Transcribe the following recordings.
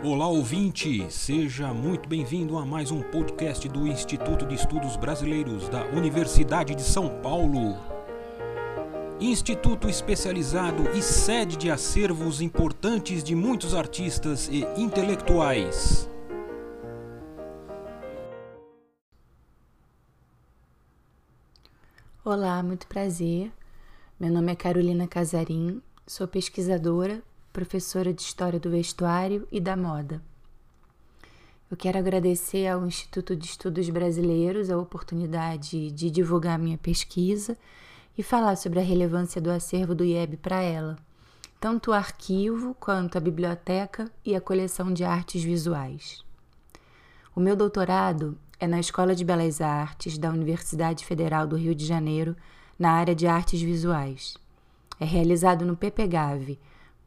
Olá ouvinte, seja muito bem-vindo a mais um podcast do Instituto de Estudos Brasileiros da Universidade de São Paulo. Instituto especializado e sede de acervos importantes de muitos artistas e intelectuais. Olá, muito prazer. Meu nome é Carolina Casarim, sou pesquisadora professora de História do Vestuário e da Moda. Eu quero agradecer ao Instituto de Estudos Brasileiros a oportunidade de divulgar minha pesquisa e falar sobre a relevância do acervo do IEB para ela, tanto o arquivo quanto a biblioteca e a coleção de artes visuais. O meu doutorado é na Escola de Belas Artes da Universidade Federal do Rio de Janeiro, na área de artes visuais. É realizado no PPGAV,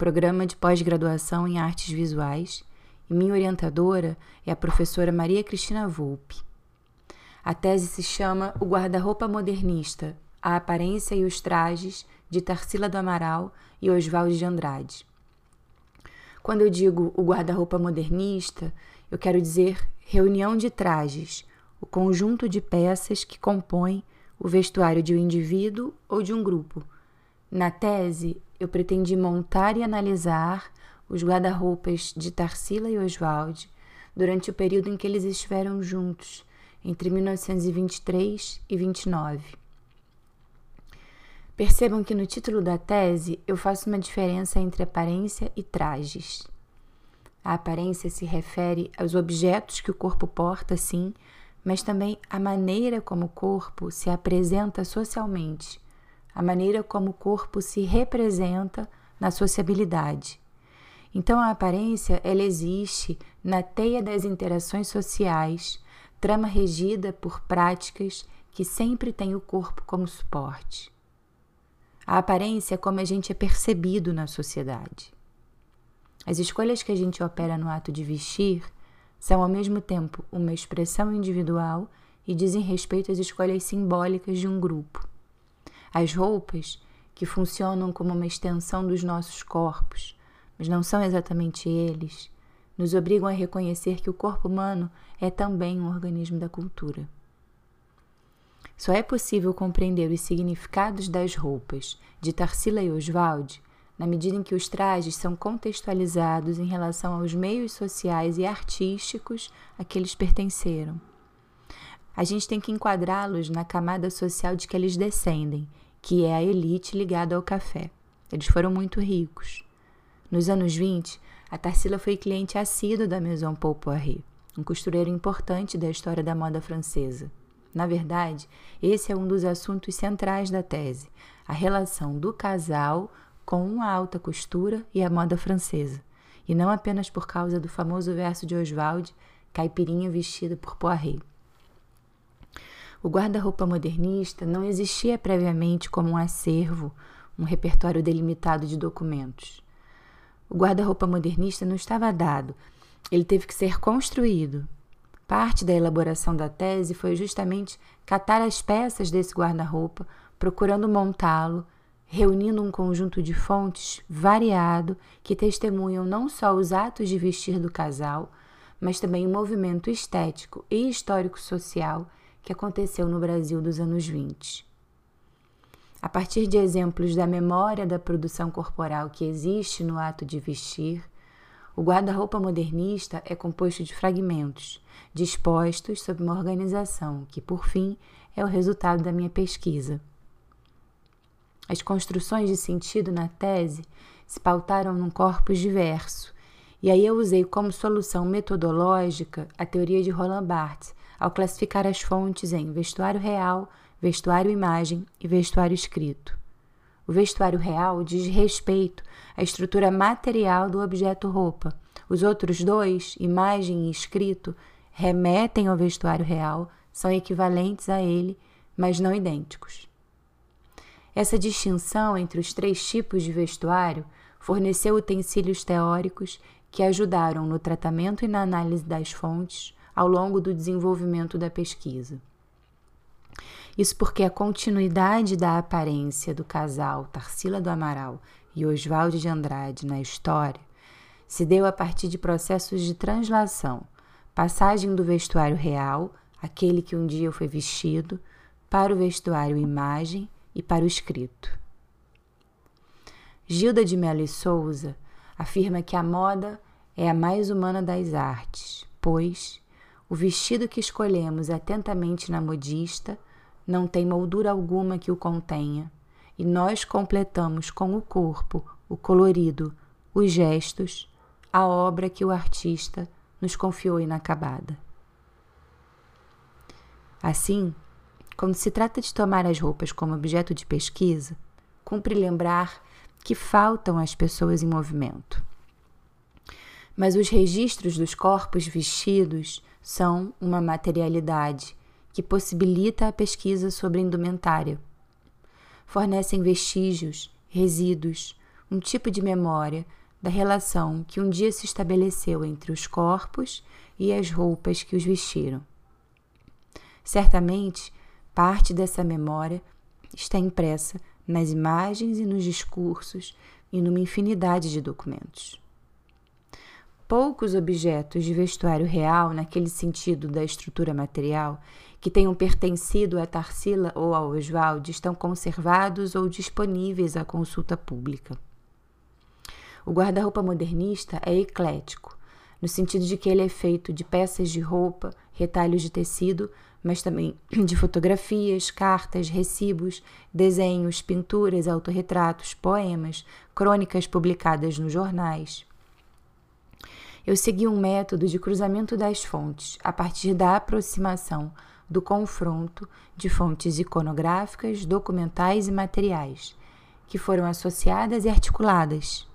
programa de pós-graduação em artes visuais, e minha orientadora é a professora Maria Cristina Volpe. A tese se chama O Guarda-Roupa Modernista: A Aparência e os Trajes, de Tarsila do Amaral e Oswaldo de Andrade. Quando eu digo o guarda-roupa modernista, eu quero dizer reunião de trajes, o conjunto de peças que compõem o vestuário de um indivíduo ou de um grupo. Na tese, eu pretendi montar e analisar os guarda-roupas de Tarsila e Oswald durante o período em que eles estiveram juntos, entre 1923 e 29. Percebam que no título da tese eu faço uma diferença entre aparência e trajes. A aparência se refere aos objetos que o corpo porta, sim, mas também à maneira como o corpo se apresenta socialmente a maneira como o corpo se representa na sociabilidade. Então a aparência ela existe na teia das interações sociais, trama regida por práticas que sempre têm o corpo como suporte. A aparência é como a gente é percebido na sociedade. As escolhas que a gente opera no ato de vestir são ao mesmo tempo uma expressão individual e dizem respeito às escolhas simbólicas de um grupo. As roupas, que funcionam como uma extensão dos nossos corpos, mas não são exatamente eles, nos obrigam a reconhecer que o corpo humano é também um organismo da cultura. Só é possível compreender os significados das roupas de Tarsila e Oswald na medida em que os trajes são contextualizados em relação aos meios sociais e artísticos a que eles pertenceram. A gente tem que enquadrá-los na camada social de que eles descendem que é a elite ligada ao café. Eles foram muito ricos. Nos anos 20, a Tarsila foi cliente assíduo da Maison Paul Poiret, um costureiro importante da história da moda francesa. Na verdade, esse é um dos assuntos centrais da tese, a relação do casal com a alta costura e a moda francesa, e não apenas por causa do famoso verso de Oswald, Caipirinha vestida por Poiret. O guarda-roupa modernista não existia previamente como um acervo, um repertório delimitado de documentos. O guarda-roupa modernista não estava dado, ele teve que ser construído. Parte da elaboração da tese foi justamente catar as peças desse guarda-roupa, procurando montá-lo, reunindo um conjunto de fontes variado que testemunham não só os atos de vestir do casal, mas também o movimento estético e histórico-social que aconteceu no Brasil dos anos 20. A partir de exemplos da memória da produção corporal que existe no ato de vestir, o guarda-roupa modernista é composto de fragmentos, dispostos sob uma organização que, por fim, é o resultado da minha pesquisa. As construções de sentido na tese se pautaram num corpus diverso, e aí eu usei como solução metodológica a teoria de Roland Barthes, ao classificar as fontes em vestuário real, vestuário imagem e vestuário escrito. O vestuário real diz respeito à estrutura material do objeto roupa. Os outros dois, imagem e escrito, remetem ao vestuário real, são equivalentes a ele, mas não idênticos. Essa distinção entre os três tipos de vestuário forneceu utensílios teóricos que ajudaram no tratamento e na análise das fontes, ao longo do desenvolvimento da pesquisa. Isso porque a continuidade da aparência do casal Tarsila do Amaral e Oswaldo de Andrade na história se deu a partir de processos de translação, passagem do vestuário real, aquele que um dia foi vestido, para o vestuário imagem e para o escrito. Gilda de Mello e Souza afirma que a moda é a mais humana das artes, pois o vestido que escolhemos atentamente na modista não tem moldura alguma que o contenha, e nós completamos com o corpo, o colorido, os gestos, a obra que o artista nos confiou inacabada. Assim, quando se trata de tomar as roupas como objeto de pesquisa, cumpre lembrar que faltam as pessoas em movimento. Mas os registros dos corpos vestidos são uma materialidade que possibilita a pesquisa sobre indumentária. Fornecem vestígios, resíduos, um tipo de memória da relação que um dia se estabeleceu entre os corpos e as roupas que os vestiram. Certamente, Parte dessa memória está impressa nas imagens e nos discursos e numa infinidade de documentos. Poucos objetos de vestuário real, naquele sentido da estrutura material, que tenham pertencido a Tarsila ou a Oswald, estão conservados ou disponíveis à consulta pública. O guarda-roupa modernista é eclético, no sentido de que ele é feito de peças de roupa, retalhos de tecido, mas também de fotografias, cartas, recibos, desenhos, pinturas, autorretratos, poemas, crônicas publicadas nos jornais. Eu segui um método de cruzamento das fontes a partir da aproximação do confronto de fontes iconográficas, documentais e materiais, que foram associadas e articuladas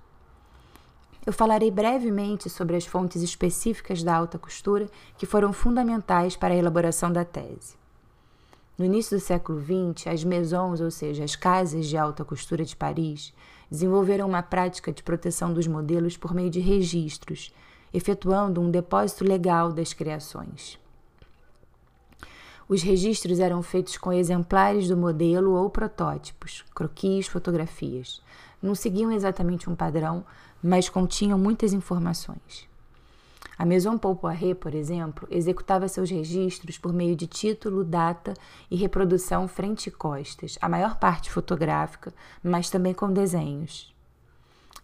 eu falarei brevemente sobre as fontes específicas da alta costura que foram fundamentais para a elaboração da tese. No início do século XX, as maisons, ou seja, as casas de alta costura de Paris, desenvolveram uma prática de proteção dos modelos por meio de registros, efetuando um depósito legal das criações. Os registros eram feitos com exemplares do modelo ou protótipos, croquis, fotografias. Não seguiam exatamente um padrão, mas continham muitas informações. A Maison Paul Poiret, por exemplo, executava seus registros por meio de título, data e reprodução frente e costas, a maior parte fotográfica, mas também com desenhos.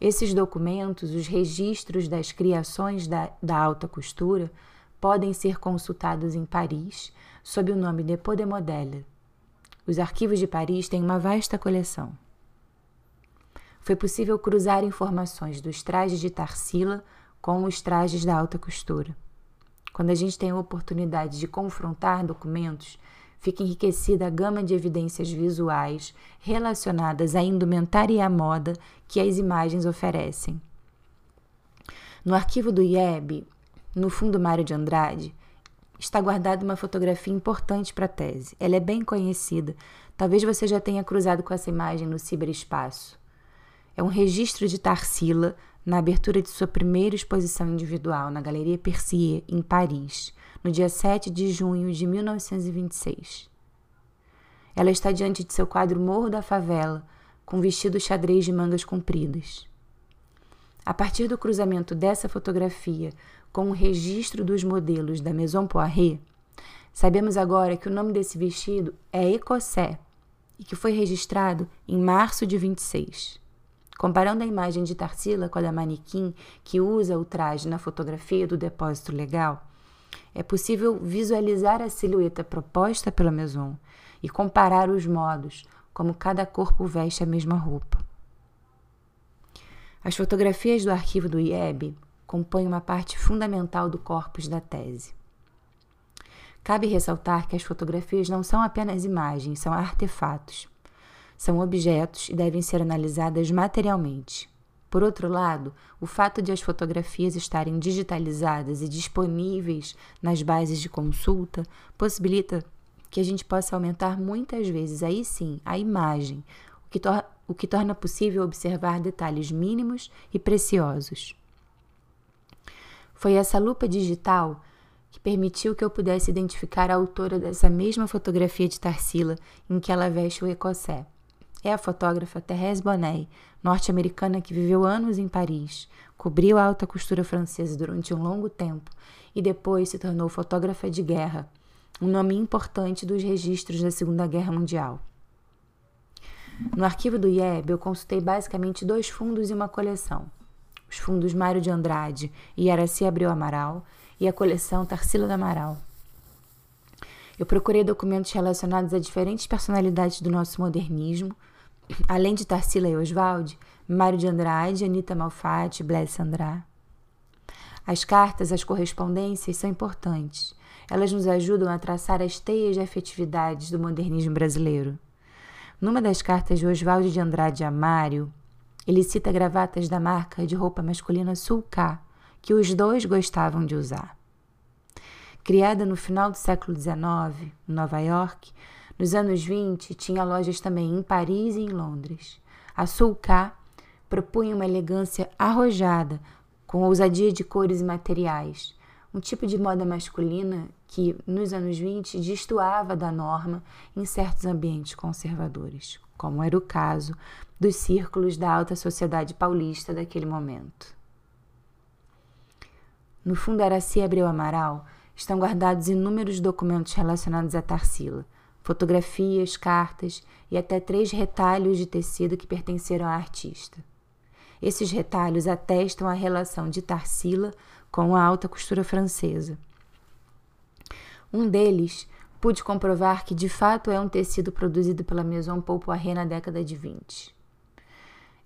Esses documentos, os registros das criações da, da alta costura, podem ser consultados em Paris sob o nome Depôt de Modèle. Os arquivos de Paris têm uma vasta coleção foi possível cruzar informações dos trajes de Tarsila com os trajes da alta costura. Quando a gente tem a oportunidade de confrontar documentos, fica enriquecida a gama de evidências visuais relacionadas à indumentária e à moda que as imagens oferecem. No arquivo do IEB, no fundo Mário de Andrade, está guardada uma fotografia importante para a tese. Ela é bem conhecida. Talvez você já tenha cruzado com essa imagem no ciberespaço é um registro de Tarsila na abertura de sua primeira exposição individual na Galeria Percier, em Paris, no dia 7 de junho de 1926. Ela está diante de seu quadro Morro da Favela, com vestido xadrez de mangas compridas. A partir do cruzamento dessa fotografia com o registro dos modelos da Maison Poiret, sabemos agora que o nome desse vestido é Ecossé e que foi registrado em março de 26. Comparando a imagem de Tarsila com a da manequim que usa o traje na fotografia do depósito legal, é possível visualizar a silhueta proposta pela Maison e comparar os modos como cada corpo veste a mesma roupa. As fotografias do arquivo do IEB compõem uma parte fundamental do corpus da tese. Cabe ressaltar que as fotografias não são apenas imagens, são artefatos são objetos e devem ser analisadas materialmente. Por outro lado, o fato de as fotografias estarem digitalizadas e disponíveis nas bases de consulta possibilita que a gente possa aumentar muitas vezes, aí sim, a imagem, o que, o que torna possível observar detalhes mínimos e preciosos. Foi essa lupa digital que permitiu que eu pudesse identificar a autora dessa mesma fotografia de Tarsila em que ela veste o ecossé é a fotógrafa Thérèse Bonnet, norte-americana que viveu anos em Paris, cobriu a alta costura francesa durante um longo tempo e depois se tornou fotógrafa de guerra, um nome importante dos registros da Segunda Guerra Mundial. No arquivo do IEB, eu consultei basicamente dois fundos e uma coleção. Os fundos Mário de Andrade e Araci Abreu Amaral e a coleção Tarsila do Amaral. Eu procurei documentos relacionados a diferentes personalidades do nosso modernismo, além de Tarsila e Oswald, Mário de Andrade, Anita Malfatti, Blaise Sandra. As cartas, as correspondências são importantes. Elas nos ajudam a traçar as teias de afetividades do modernismo brasileiro. Numa das cartas de Oswaldo de Andrade a Mário, ele cita gravatas da marca de roupa masculina Sulca, que os dois gostavam de usar. Criada no final do século XIX, em Nova York, nos anos 20 tinha lojas também em Paris e em Londres. A Sulca propunha uma elegância arrojada, com ousadia de cores e materiais, um tipo de moda masculina que, nos anos 20, destoava da norma em certos ambientes conservadores, como era o caso dos círculos da alta sociedade paulista daquele momento. No fundo Araci Abreu Amaral estão guardados inúmeros documentos relacionados a Tarsila, fotografias, cartas e até três retalhos de tecido que pertenceram à artista. Esses retalhos atestam a relação de Tarsila com a alta costura francesa. Um deles pude comprovar que de fato é um tecido produzido pela Maison Paul Poiret na década de 20.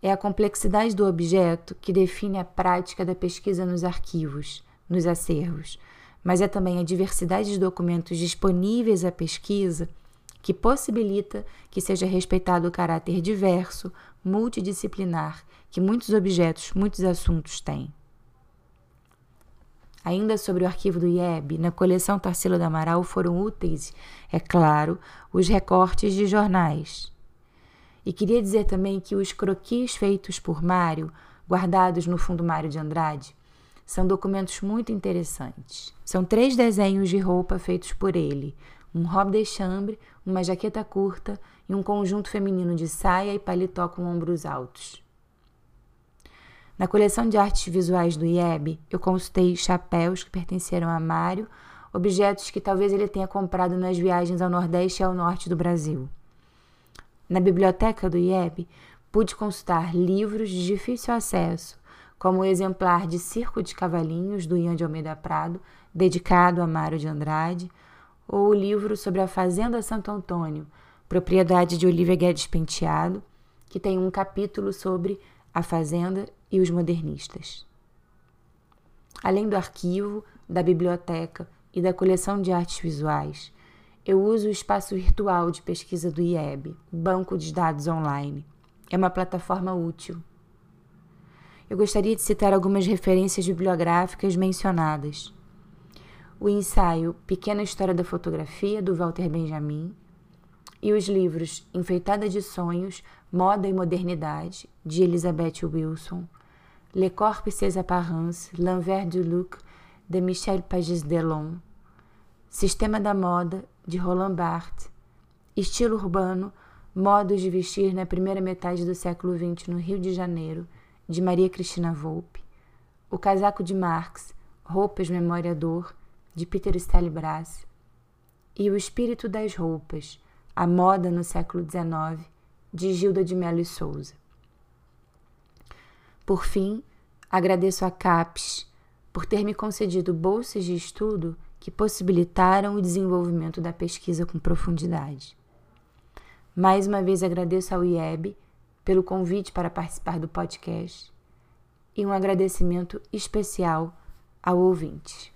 É a complexidade do objeto que define a prática da pesquisa nos arquivos, nos acervos, mas é também a diversidade de documentos disponíveis à pesquisa que possibilita que seja respeitado o caráter diverso, multidisciplinar que muitos objetos, muitos assuntos têm. Ainda sobre o arquivo do IEB, na coleção Tarsila do Amaral foram úteis, é claro, os recortes de jornais. E queria dizer também que os croquis feitos por Mário, guardados no fundo Mário de Andrade, são documentos muito interessantes. São três desenhos de roupa feitos por ele: um robe de chambre, uma jaqueta curta e um conjunto feminino de saia e paletó com ombros altos. Na coleção de artes visuais do IEB, eu consultei chapéus que pertenceram a Mário, objetos que talvez ele tenha comprado nas viagens ao Nordeste e ao Norte do Brasil. Na biblioteca do IEB, pude consultar livros de difícil acesso, como o exemplar de Circo de Cavalinhos, do Ian de Almeida Prado, dedicado a Mário de Andrade, ou o livro sobre a Fazenda Santo Antônio, propriedade de Olivia Guedes Penteado, que tem um capítulo sobre a Fazenda e os modernistas. Além do arquivo, da biblioteca e da coleção de artes visuais, eu uso o espaço virtual de pesquisa do IEB, Banco de Dados Online. É uma plataforma útil. Eu gostaria de citar algumas referências bibliográficas mencionadas o ensaio Pequena História da Fotografia, do Walter Benjamin, e os livros Enfeitada de Sonhos, Moda e Modernidade, de Elizabeth Wilson, Le Corps et ses apparences, L'envers du look, de Michel Pages Delon, Sistema da Moda, de Roland Barthes, Estilo Urbano, Modos de Vestir na Primeira Metade do Século XX no Rio de Janeiro, de Maria Cristina Volpe, O Casaco de Marx, Roupas, Memória, Dor, de Peter Stelbras, e O Espírito das Roupas, A Moda no Século XIX, de Gilda de Mello e Souza. Por fim, agradeço a CAPES por ter me concedido bolsas de estudo que possibilitaram o desenvolvimento da pesquisa com profundidade. Mais uma vez agradeço ao IEB pelo convite para participar do podcast e um agradecimento especial ao ouvinte.